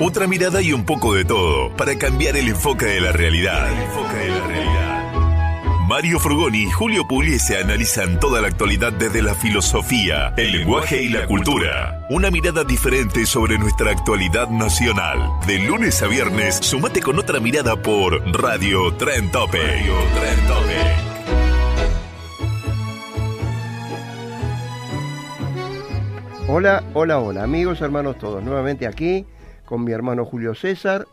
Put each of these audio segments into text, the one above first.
Otra mirada y un poco de todo para cambiar el enfoque de la realidad. Mario Frugoni y Julio Pugliese analizan toda la actualidad desde la filosofía, el lenguaje y la cultura. Una mirada diferente sobre nuestra actualidad nacional. De lunes a viernes, sumate con otra mirada por Radio Tren Tope. Radio Tren Tope. Hola, hola, hola, amigos, hermanos todos, nuevamente aquí con mi hermano Julio César,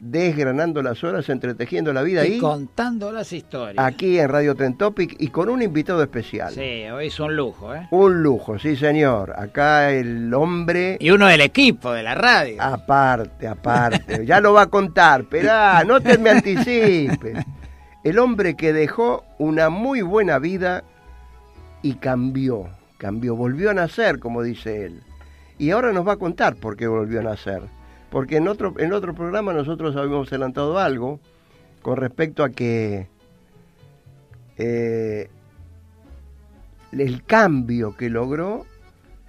desgranando las horas, entretejiendo la vida y y contando las historias. aquí en Radio Ten Topic y con un invitado especial. Sí, hoy es un lujo, ¿eh? Un lujo, sí señor. Acá el hombre... Y uno del equipo de la radio. Aparte, aparte. ya lo va a contar, pero no te me anticipes. El hombre que dejó una muy buena vida y cambió, cambió, volvió a nacer, como dice él. Y ahora nos va a contar por qué volvió a nacer. Porque en otro, en otro programa nosotros habíamos adelantado algo con respecto a que eh, el cambio que logró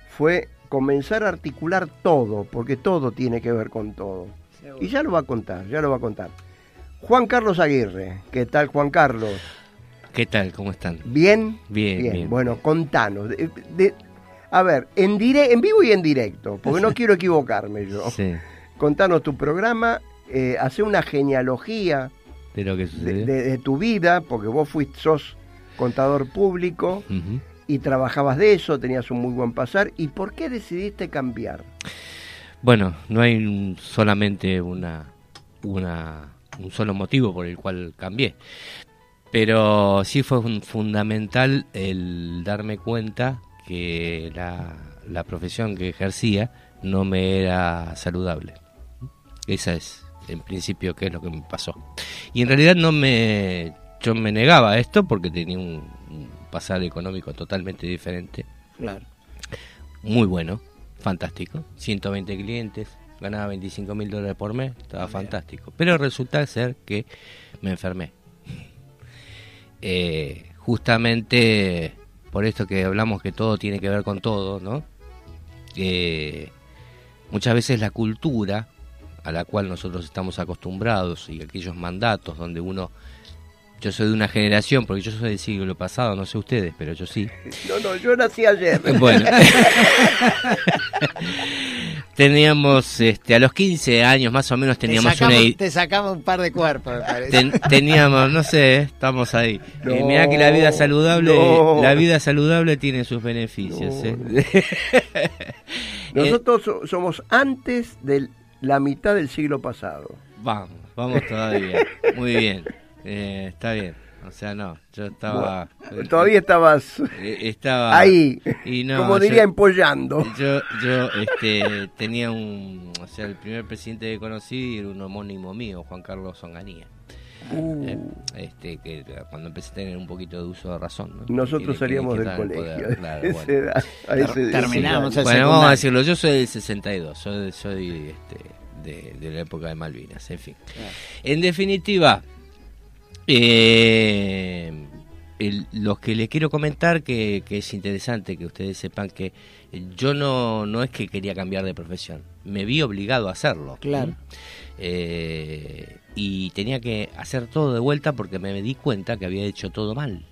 fue comenzar a articular todo, porque todo tiene que ver con todo. Y ya lo va a contar, ya lo va a contar. Juan Carlos Aguirre, ¿qué tal Juan Carlos? ¿Qué tal? ¿Cómo están? ¿Bien? Bien, bien. Bueno, contanos. De- de- a ver, en, dire- en vivo y en directo, porque no quiero equivocarme yo. Sí, Contanos tu programa, eh, hace una genealogía de lo que de, sucedió. de- de tu vida, porque vos fuiste, sos contador público y trabajabas de eso, tenías un muy buen pasar. ¿Y por qué decidiste cambiar? Bueno, no hay solamente una, una, un solo motivo por el cual cambié. Pero sí fue un- fundamental el darme cuenta que la, la profesión que ejercía no me era saludable. Esa es, en principio, qué es lo que me pasó. Y en realidad no me... Yo me negaba a esto porque tenía un, un pasar económico totalmente diferente. Claro. muy bueno, fantástico. 120 clientes, ganaba 25 mil dólares por mes, estaba fantástico. Pero resulta ser que me enfermé. Eh, justamente por esto que hablamos que todo tiene que ver con todo, ¿no? Eh, muchas veces la cultura a la cual nosotros estamos acostumbrados y aquellos mandatos donde uno yo soy de una generación, porque yo soy del siglo pasado, no sé ustedes, pero yo sí. No, no, yo nací ayer. Bueno. teníamos, este, a los 15 años más o menos teníamos te, sacamos, una... te sacamos un par de cuerpos, me parece. ten- teníamos, no sé, estamos ahí. No, Eh, mirá que la vida saludable, no. la vida saludable tiene sus beneficios. No, ¿eh? Nosotros so- somos antes de la mitad del siglo pasado. Vamos, vamos todavía. Muy bien. Eh, está bien. O sea, no, yo estaba... Todavía estabas eh, estaba ahí, y no, como yo- diría, empollando. Yo, yo este, tenía un. O sea, el primer presidente que conocí era un homónimo mío, Juan Carlos Onganía. Uh, Eh, este, que cuando empecé a tener un poquito de uso de razón. ¿no? Nosotros salíamos del colegio. poder, claro, bueno. a ese- Terminamos el Bueno, vamos a decirlo, yo soy del 62, soy, soy este, de, de la época de Malvinas, en fin. En definitiva, eh, el- lo que les quiero comentar que, que es interesante que ustedes sepan que yo no, no es que quería cambiar de profesión, me vi obligado a hacerlo. Claro. Eh, y tenía que hacer todo de vuelta porque me di cuenta que había hecho todo mal.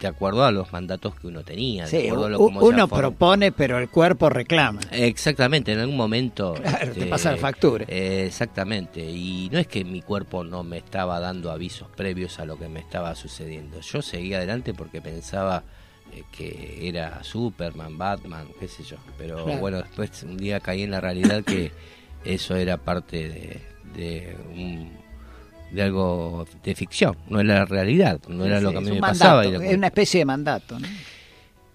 De acuerdo a los mandatos que uno tenía. de Sí, acuerdo a lo se uno propone, pero el cuerpo reclama. Exactamente, en algún momento. Claro, te este, pasa la factura. eh, exactamente, y no es que mi cuerpo no me estaba dando avisos previos a lo que me estaba sucediendo. Yo seguía adelante porque pensaba eh, que era Superman, Batman, qué sé yo. Pero Claro. bueno, después un día caí en la realidad que eso era parte de, de, un- de algo de ficción, no era la realidad, no era Sí, lo que a mí me mandato, pasaba. Es una especie de mandato, ¿no?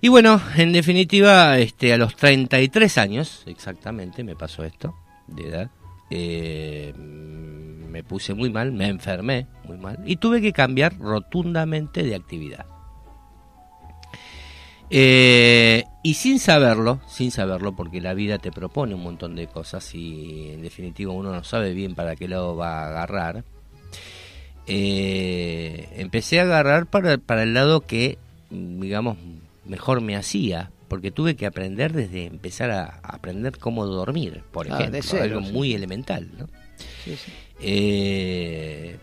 Y bueno, en definitiva, este, a los 33 años, exactamente, me pasó esto, de edad, eh, me puse muy mal, me enfermé muy mal y tuve que cambiar rotundamente de actividad. Eh, y sin saberlo, sin saberlo, porque la vida te propone un montón de cosas y en definitiva uno no sabe bien para qué lado va a agarrar, eh, empecé a agarrar para, para el lado que, digamos, mejor me hacía, porque tuve que aprender desde empezar a aprender cómo dormir, por Ah, ejemplo, cero, algo sí. muy elemental, ¿no? Sí, sí. Eh,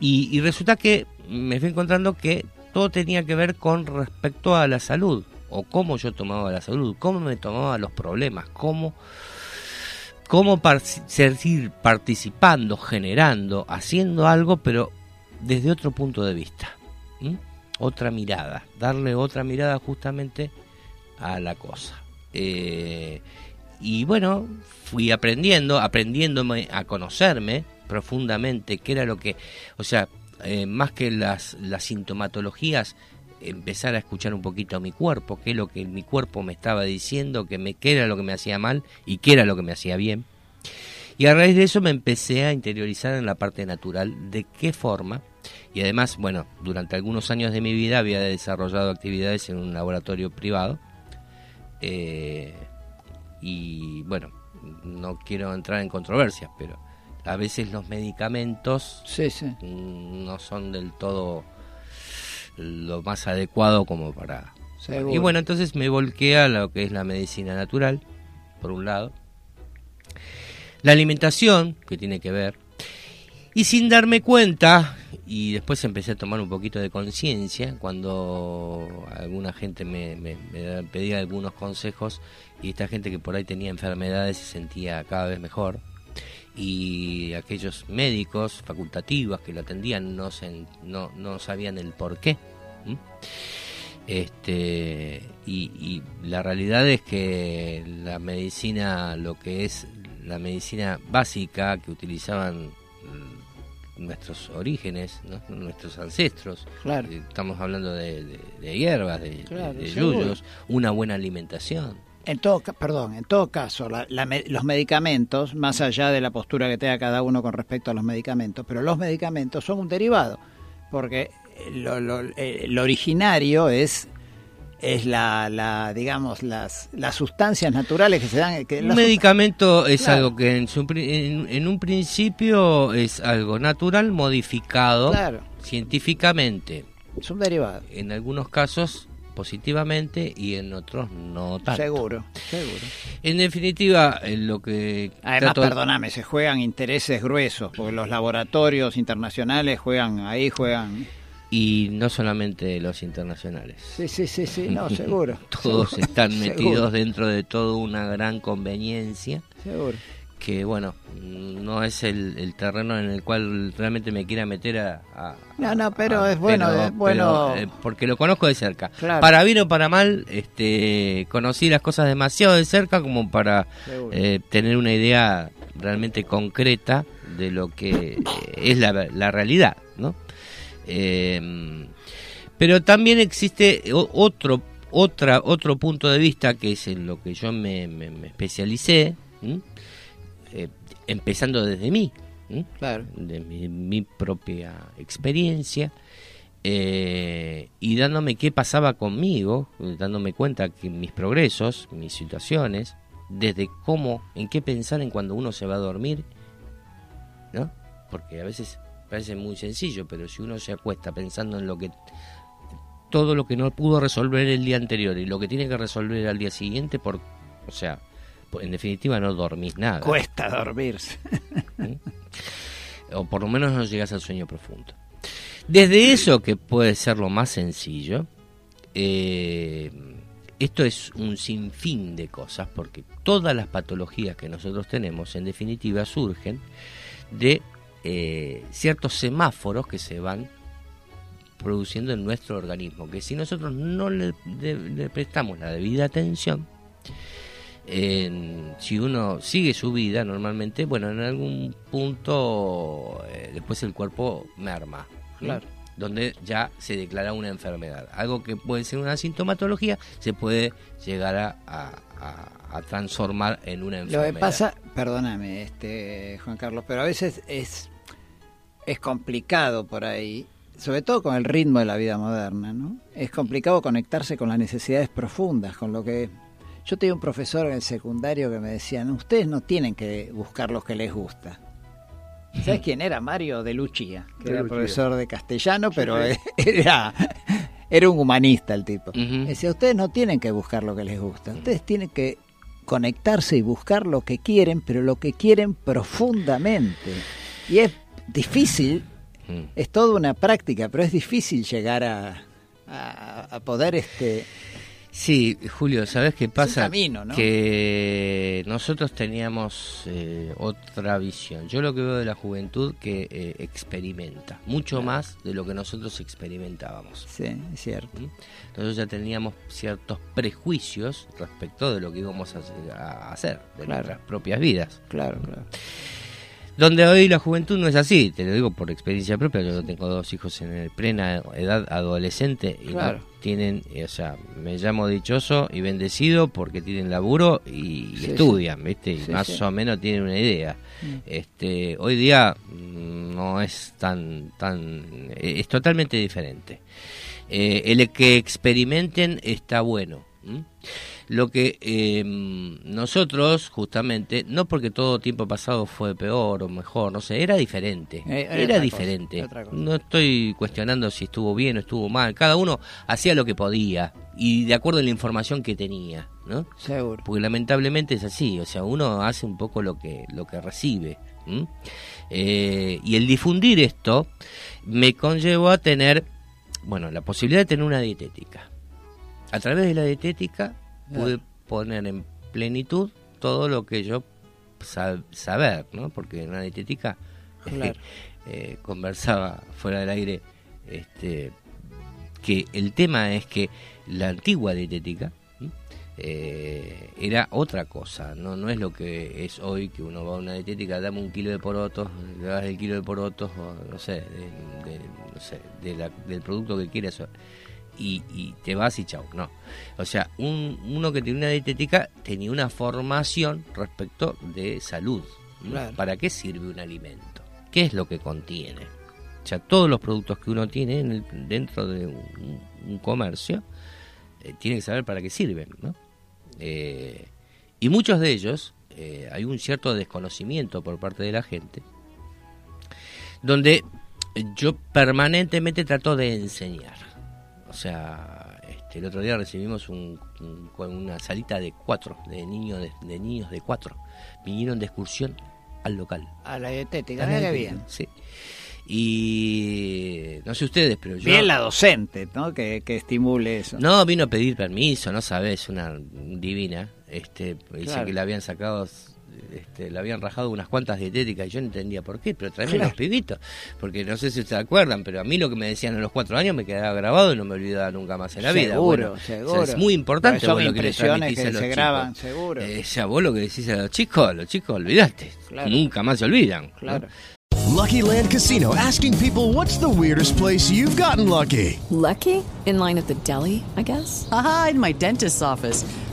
y, y resulta que me fui encontrando que todo tenía que ver con respecto a la salud, o cómo yo tomaba la salud, cómo me tomaba los problemas, cómo, cómo par- seguir participando, generando, haciendo algo, pero desde otro punto de vista, otra mirada, darle otra mirada justamente a la cosa. Eh, y bueno, fui aprendiendo, aprendiéndome a conocerme profundamente, qué era lo que, o sea, eh, más que las, las sintomatologías, empezar a escuchar un poquito a mi cuerpo, qué es lo que mi cuerpo me estaba diciendo, que me, qué era lo que me hacía mal y qué era lo que me hacía bien. Y a raíz de eso me empecé a interiorizar en la parte natural, de qué forma. Y además, bueno, durante algunos años de mi vida había desarrollado actividades en un laboratorio privado. Eh, y bueno, no quiero entrar en controversias, pero a veces los medicamentos Sí, sí. no son del todo lo más adecuado como para... Seguro. Y bueno, entonces me volqué a lo que es la medicina natural, por un lado. La alimentación, que tiene que ver. Y sin darme cuenta, y después empecé a tomar un poquito de conciencia, cuando alguna gente me, me- me pedía algunos consejos, y esta gente que por ahí tenía enfermedades se sentía cada vez mejor, y aquellos médicos facultativos que lo atendían no, se, no, no sabían el por qué. Este, y, y la realidad es que la medicina, lo que es la medicina básica que utilizaban mm, nuestros orígenes, ¿no? nuestros ancestros, Claro. eh, estamos hablando de, de- de hierbas, de, Claro, de- yuyos, una buena alimentación. En todo, perdón, en todo caso, la- la los medicamentos, más allá de la postura que tenga cada uno con respecto a los medicamentos, pero los medicamentos son un derivado, porque lo, lo- eh, lo originario es es la, la digamos las las sustancias naturales que se dan que Un medicamento es Claro. algo que en, su pri- en, en un principio es algo natural, modificado Claro. científicamente, es un derivado en algunos casos positivamente y en otros no tanto. seguro seguro En definitiva, eh, lo que además trato- perdóname se juegan intereses gruesos porque los laboratorios internacionales juegan ahí juegan y no solamente los internacionales. sí sí sí sí no seguro Todos Seguro. están Seguro. metidos dentro de toda una gran conveniencia seguro que bueno, no es el, el terreno en el cual realmente me quiera meter a... a- No, no, pero a- es bueno, pero- es bueno. pero, eh, porque lo conozco de cerca. Claro. Para bien o para mal, este, conocí las cosas demasiado de cerca como para eh, tener una idea realmente concreta de lo que es la, la realidad, ¿no? Eh, pero también existe otro otra otro punto de vista que es en lo que yo me, me- me especialicé. Eh, empezando desde mí. Claro. de mi, mi propia experiencia eh, y dándome qué pasaba conmigo dándome cuenta que mis progresos mis situaciones desde cómo en qué pensar en cuando uno se va a dormir ¿no? Porque a veces parece muy sencillo, pero si uno se acuesta pensando en lo que todo lo que no pudo resolver el día anterior y lo que tiene que resolver al día siguiente, por, o sea, en definitiva no dormís nada, Cuesta dormirse. o por lo menos no llegas al sueño profundo. Desde eso que puede ser lo más sencillo, eh, esto es un sinfín de cosas, porque todas las patologías que nosotros tenemos, en definitiva, surgen de eh, ciertos semáforos que se van produciendo en nuestro organismo, que si nosotros no le, de- le prestamos la debida atención, en- si uno sigue su vida normalmente, bueno, en algún punto eh, después el cuerpo merma. Claro. donde ya se declara una enfermedad. Algo que puede ser una sintomatología se puede llegar a, a- a transformar en una Lo enfermedad. que pasa, perdóname, este, Juan Carlos, pero a veces es, es complicado por ahí, sobre todo con el ritmo de la vida moderna, ¿no? Es complicado conectarse con las necesidades profundas, con lo que... Yo tenía un profesor en el secundario que me decía, "No, ustedes no tienen que buscar lo que les gusta. ¿Sabes quién era? Mario de Luchía, que De era Luchía. profesor de castellano, pero sí. era, era un humanista el tipo. Decía, ustedes no tienen que buscar lo que les gusta, ustedes tienen que conectarse y buscar lo que quieren, pero lo que quieren profundamente. Y es difícil, Mm. es toda una práctica, pero es difícil llegar a, a, a poder este Sí, Julio, ¿sabes qué pasa? camino, ¿no? Que nosotros teníamos eh, otra visión. Yo lo que veo de la juventud que eh, experimenta, mucho más de lo que nosotros experimentábamos. sí, es cierto. ¿Mm? Nosotros ya teníamos ciertos prejuicios respecto de lo que íbamos a hacer, a hacer de Claro. nuestras propias vidas. Claro, claro. Donde hoy la juventud no es así, te lo digo por experiencia propia, yo tengo dos hijos en el plena edad adolescente y Claro. no tienen, eh, o sea, me llamo dichoso y bendecido porque tienen laburo y, Sí, estudian, ¿viste? Y Sí, más o menos tienen una idea. Mm. Este, hoy día mm, no es tan, tan, eh, es totalmente diferente. Eh, el que experimenten está bueno. Lo que eh, nosotros, justamente, no porque todo tiempo pasado fue peor o mejor, no sé, era diferente. Eh, era diferente. cosa. No estoy cuestionando si estuvo bien o estuvo mal. Cada uno hacía lo que podía y de acuerdo a la información que tenía, ¿no? Seguro. porque lamentablemente es así, o sea, uno hace un poco lo que lo que recibe. Eh, y el difundir esto me conllevó a tener, bueno, la posibilidad de tener una dietética. A través de la dietética pude poner en plenitud todo lo que yo sa- saber, ¿no? Porque en una dietética Claro. eh, conversaba fuera del aire este, que el tema es que la antigua dietética eh, era otra cosa, no no es lo que es hoy que uno va a una dietética, dame un kilo de porotos, le das el kilo de porotos, o no sé, de, de- no sé, de la- del producto que quieras y, y te vas y chau, no. O sea, un, uno que tiene una dietética tenía una formación respecto de salud. Claro. ¿Para qué sirve un alimento? ¿Qué es lo que contiene? O sea, todos los productos que uno tiene en el- dentro de un, un comercio, eh, tiene que saber para qué sirven, ¿no? Eh, y muchos de ellos, eh, hay un cierto desconocimiento por parte de la gente, donde yo permanentemente trato de enseñar. O sea, este, el otro día recibimos un- un- una salita de cuatro, de niños de, de niños de cuatro. Vinieron de excursión al local. A la dietética, A la dietética, bien. Sí. Y no sé ustedes, pero yo... Bien la docente, ¿no? Que, que estimule eso. No, vino a pedir permiso, no sabes, una divina. Este, dice Claro. que le habían sacado, este, le habían rajado unas cuantas dietéticas y yo no entendía por qué, pero tráeme Claro. los pibitos. Porque no sé si se acuerdan, pero a mí lo que me decían a los cuatro años me quedaba grabado y no me olvidaba nunca más en la vida. Seguro, Bueno, o sea, seguro. es muy importante vos lo que le impresiones transmitís que a los se chicos. graban, seguro. Eh, o sea, vos lo que decís a los chicos, los chicos olvidaste. Claro. Nunca más se olvidan. ¿no? Claro. Lucky Land Casino asking people what's the weirdest place you've gotten lucky? Lucky? In line at the deli, I guess? Aha, in my dentist's office.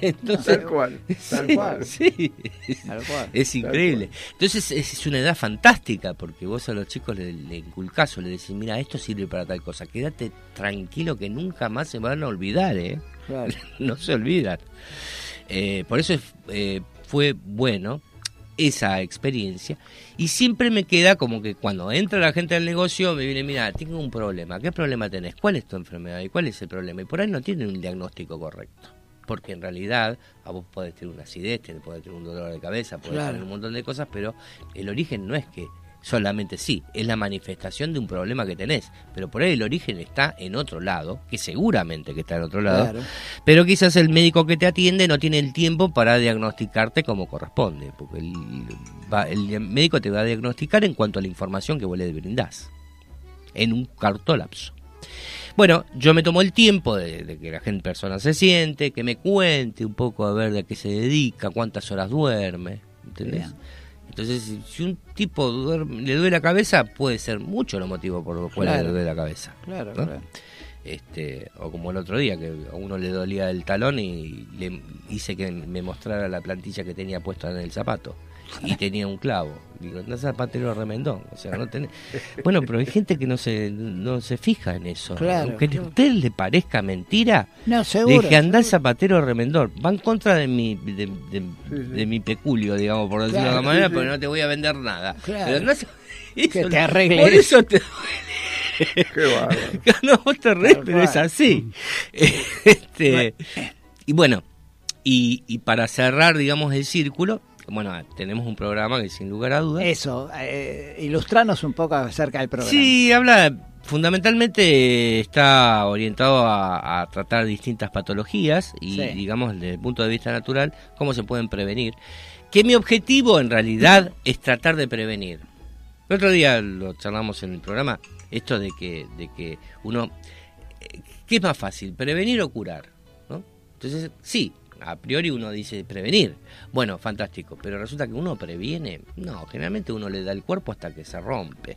Entonces, Tal cual, tal Sí, cual. sí. Tal cual. Es increíble. Entonces es, es una edad fantástica porque vos a los chicos le, le inculcás o le decís, mira, esto sirve para tal cosa. Quédate tranquilo que nunca más se van a olvidar, ¿eh? Claro. no se olvidan. Eh, por eso es- eh, fue bueno esa experiencia y siempre me queda como que cuando entra la gente al negocio me viene, mira, tengo un problema, ¿qué problema tenés? ¿Cuál es tu enfermedad y cuál es el problema? Y por ahí no tienen un diagnóstico correcto. Porque en realidad a vos podés tener una acidez, podés tener un dolor de cabeza, podés Claro. tener un montón de cosas, pero el origen no es que solamente sí, es la manifestación de un problema que tenés, pero por ahí el origen está en otro lado, que seguramente que está en otro lado, Claro. pero quizás el médico que te atiende no tiene el tiempo para diagnosticarte como corresponde, porque el, va- el médico te va a diagnosticar en cuanto a la información que vos le brindás, en un cartolapso. Bueno, yo me tomo el tiempo de, de que la gente persona se siente, que me cuente un poco a ver de qué se dedica, cuántas horas duerme, ¿entendés? Bien. Entonces, si, un tipo duerme- le duele la cabeza, puede ser mucho los motivos por los cuales Claro. le duele la cabeza. Claro, ¿no? claro. Este, o como el otro día, que a uno le dolía el talón y le hice que me mostrara la plantilla que tenía puesta en el zapato. Y tenía un clavo. Digo, no zapatero remendón. O sea, no tenés... Bueno, pero hay gente que no se, no se fija en eso. Claro, Aunque claro. a usted le parezca mentira, No, seguro. Dije, anda el zapatero remendón. Va en contra de mi, de, de- de mi peculio, digamos, por decirlo de alguna manera, sí, pero sí. no te voy a vender nada. Claro. Pero no, Que te arregles. Por eso te Qué bárbaro. no, vos te Tal pero es así. Este, y bueno, y, y para cerrar, digamos, el círculo, bueno, tenemos un programa que sin lugar a dudas. Eso, eh, ilustranos un poco acerca del programa. Sí, habla, fundamentalmente está orientado a, a tratar distintas patologías y, Sí. digamos, desde el punto de vista natural, cómo se pueden prevenir. Que mi objetivo en realidad es tratar de prevenir. El otro día lo charlamos en el programa, esto de que, de que uno, eh, ¿qué es más fácil, prevenir o curar? ¿no? Entonces, sí, a priori uno dice prevenir. Bueno, fantástico, pero resulta que uno previene. No, generalmente uno le da el cuerpo hasta que se rompe.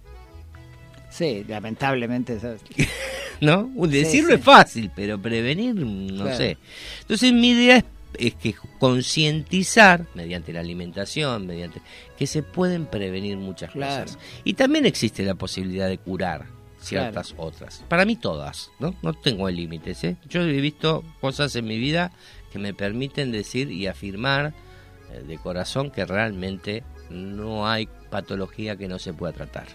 Sí, lamentablemente. eso- ¿no? Decirlo sí. es fácil, pero prevenir, no Claro. sé. Entonces mi idea es, es que concientizar, mediante la alimentación, mediante que se pueden prevenir muchas Claro. cosas. Y también existe la posibilidad de curar ciertas otras. Para mí todas, ¿no? No tengo límites, ¿eh? Yo he visto cosas en mi vida que me permiten decir y afirmar eh, de corazón que realmente no hay patología que no se pueda tratar.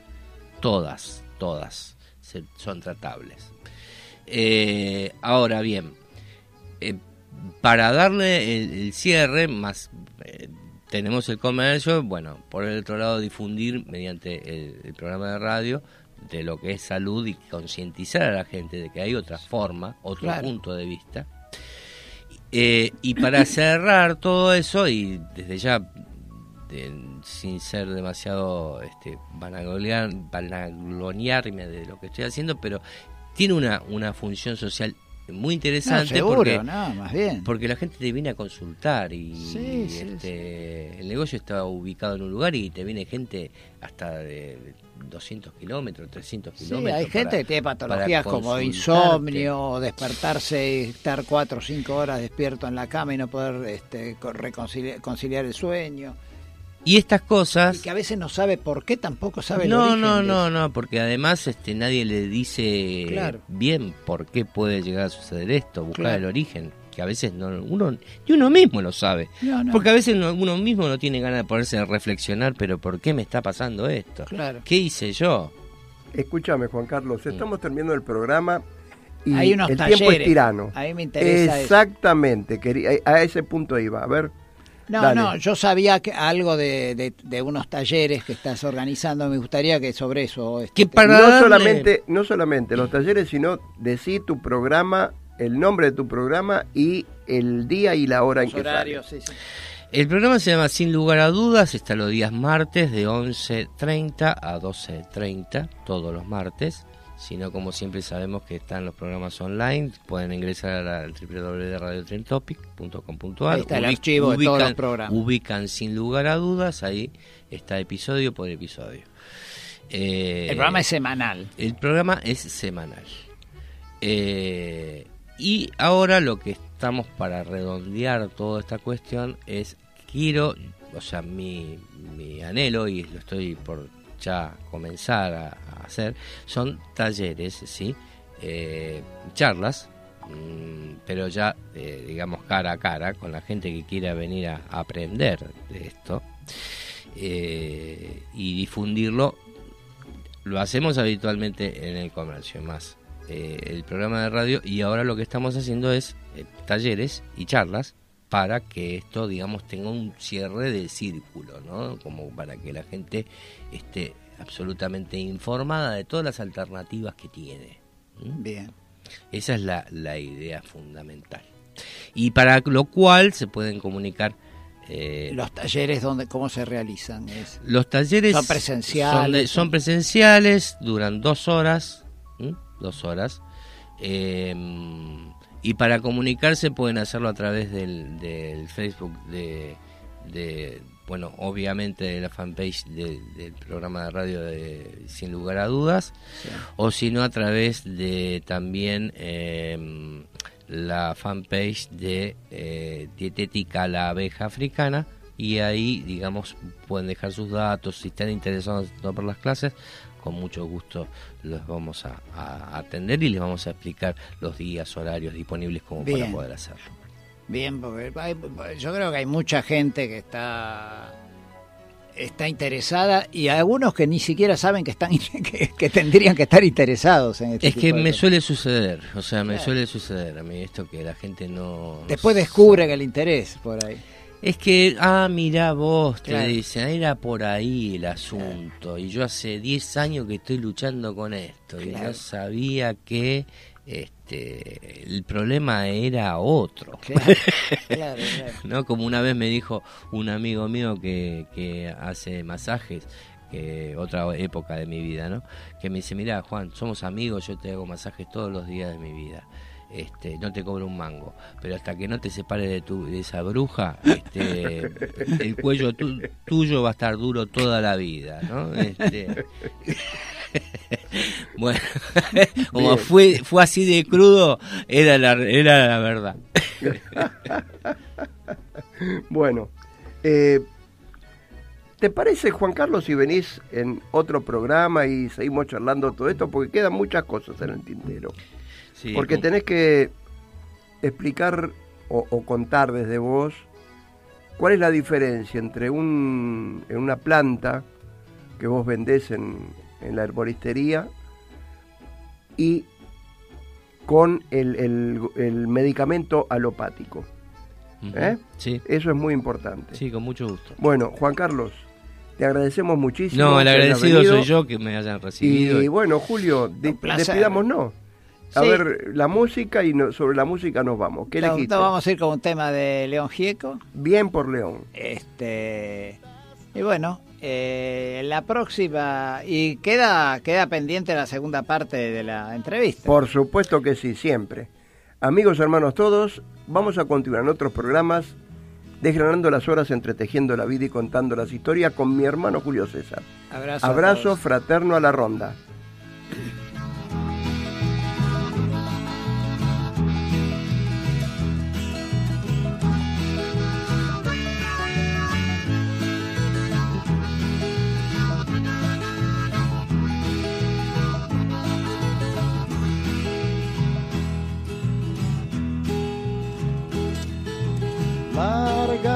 Todas, todas se- son tratables. Eh, ahora bien, eh, para darle el, el cierre, más eh, tenemos el comercio, bueno, por el otro lado difundir mediante el, el programa de radio de lo que es salud y concientizar a la gente de que hay otra forma, otro Claro. punto de vista. Eh, y para cerrar todo eso, y desde ya, de- sin ser demasiado este, vanagloriar- vanagloriarme de lo que estoy haciendo, pero tiene una, una función social muy interesante No, seguro, porque, no, más bien. porque la gente te viene a consultar y Sí, sí, este, el negocio está ubicado en un lugar y te viene gente hasta de 200 kilómetros, 300 Sí, kilómetros. hay gente para- que tiene patologías como insomnio, despertarse y estar cuatro o cinco horas despierto en la cama y no poder este, co- reconciliar conciliar el sueño. Y estas cosas... Y que a veces no sabe por qué tampoco sabe el No, origen no, no, no, porque además este nadie le dice Claro. bien por qué puede llegar a suceder esto, buscar Claro. el origen, que a veces no uno ni uno mismo lo sabe. No, no. Porque a veces no- uno mismo no tiene ganas de ponerse a reflexionar, pero ¿por qué me está pasando esto? Claro. ¿Qué hice yo? Escúchame, Juan Carlos, estamos terminando el programa y Hay unos el tiempo es tirano. A mí me interesa eso. Exactamente, quería, a ese punto iba. A ver. No, dale. no, yo sabía que algo de, de, de unos talleres que estás organizando, me gustaría que sobre eso... este, Que te- para no darle- solamente, no solamente los talleres, sino decir tu programa, el nombre de tu programa y el día y la hora en que horarios, sale. sí, sí. El programa se llama Sin lugar a dudas, está los días martes de 11.30 a 12.30, todos los martes. Si no, como siempre sabemos que están los programas online, pueden ingresar al www.radiotrentopic.com.ar. Ahí está el archivo de todos los programas. Ubican sin lugar a dudas, ahí está episodio por episodio. Eh, El programa es semanal. el programa es semanal. Eh, y ahora lo que estamos para redondear toda esta cuestión es, quiero, o sea, mi, mi anhelo, y lo estoy por ya comenzar a, hacer, son talleres, ¿sí? Eh, charlas, mm, pero ya, eh, digamos, cara a cara, con la gente que quiera venir a, a aprender de esto. eh, y difundirlo lo hacemos habitualmente en el comercio más eh, el programa de radio y ahora lo que estamos haciendo es eh, talleres y charlas para que esto digamos tenga un cierre de círculo no como para que la gente este absolutamente informada de todas las alternativas que tiene. ¿Mm? Bien. Esa es la, la idea fundamental. Y para lo cual se pueden comunicar eh, los talleres donde cómo se realizan es, los talleres son presenciales son, de- son presenciales duran dos horas ¿m? dos horas eh, y para comunicarse pueden hacerlo a través del, del Facebook de, de bueno obviamente de la fanpage de- del programa de radio de sin lugar a dudas o si no a través de también eh, la fanpage de eh, Dietética La Abeja Africana y ahí, digamos, pueden dejar sus datos. Si están interesados en tomar las clases, con mucho gusto los vamos a, a atender y les vamos a explicar los días, horarios disponibles como para poder hacerlo. bien porque hay- yo creo que hay mucha gente que está está interesada y algunos que ni siquiera saben que están que, que tendrían que estar interesados en este Es que de me cosas. suele suceder, o sea, me Claro. suele suceder a mí esto que la gente no... no después descubren el interés por ahí Es que, ah, mira vos, te Claro. dicen, era por ahí el asunto. Y yo hace 10 años que estoy luchando con esto. Y no sabía que este el problema era otro. Claro, claro, claro. ¿No? Como una vez me dijo un amigo mío que, que hace masajes, que otra época de mi vida, ¿no? Que me dice, mira Juan, somos amigos, yo te hago masajes todos los días de mi vida. Este, no te cobro un mango, pero hasta que no te separes de, tu, de esa bruja, este, el cuello tu- tuyo va a estar duro toda la vida, ¿no? Este, bueno, como Bien. fue fue así de crudo, era la, era la verdad. Bueno, eh, ¿te parece, Juan Carlos, si venís en otro programa y seguimos charlando todo esto? Porque quedan muchas cosas en el tintero. Sí, Porque tenés que explicar o, o contar desde vos cuál es la diferencia entre un, en una planta que vos vendés en, en la herboristería y con el, el- el medicamento alopático. ¿eh? Sí, Eso es muy importante. sí, con mucho gusto. Bueno, Juan Carlos, te agradecemos muchísimo. No, el agradecido soy yo que me hayan recibido. Y bueno, Julio, de- despidámonos. A Sí. ver, la música y no- sobre la música nos vamos. ¿Qué elegiste? no, vamos a ir con un tema de León Gieco Bien por León. Este y bueno, eh, la próxima y queda queda pendiente la segunda parte de la entrevista. Por supuesto que sí, siempre. Amigos, hermanos todos, vamos a continuar en otros programas desgranando las horas, entretejiendo la vida y contando las historias con mi hermano Julio César. Abrazo. Abrazo fraterno a la ronda.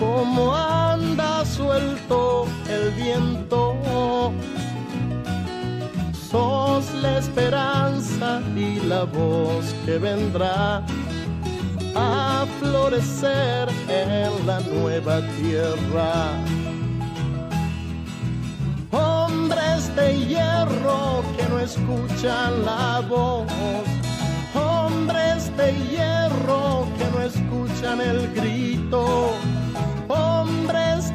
como anda suelto el viento. Sos la esperanza y la voz que vendrá a florecer en la nueva tierra. Hombres de hierro que no escuchan la voz, hombres de hierro que no escuchan el grito,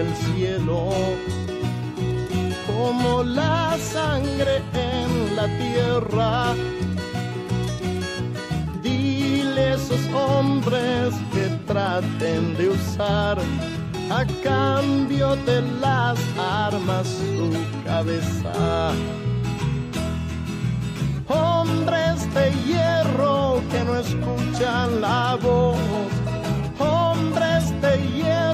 El cielo, como la sangre en la tierra. Dile a esos hombres que traten de usar a cambio de las armas su cabeza. Hombres de hierro que no escuchan la voz, hombres de hierro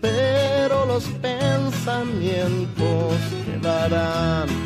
Pero los pensamientos quedarán.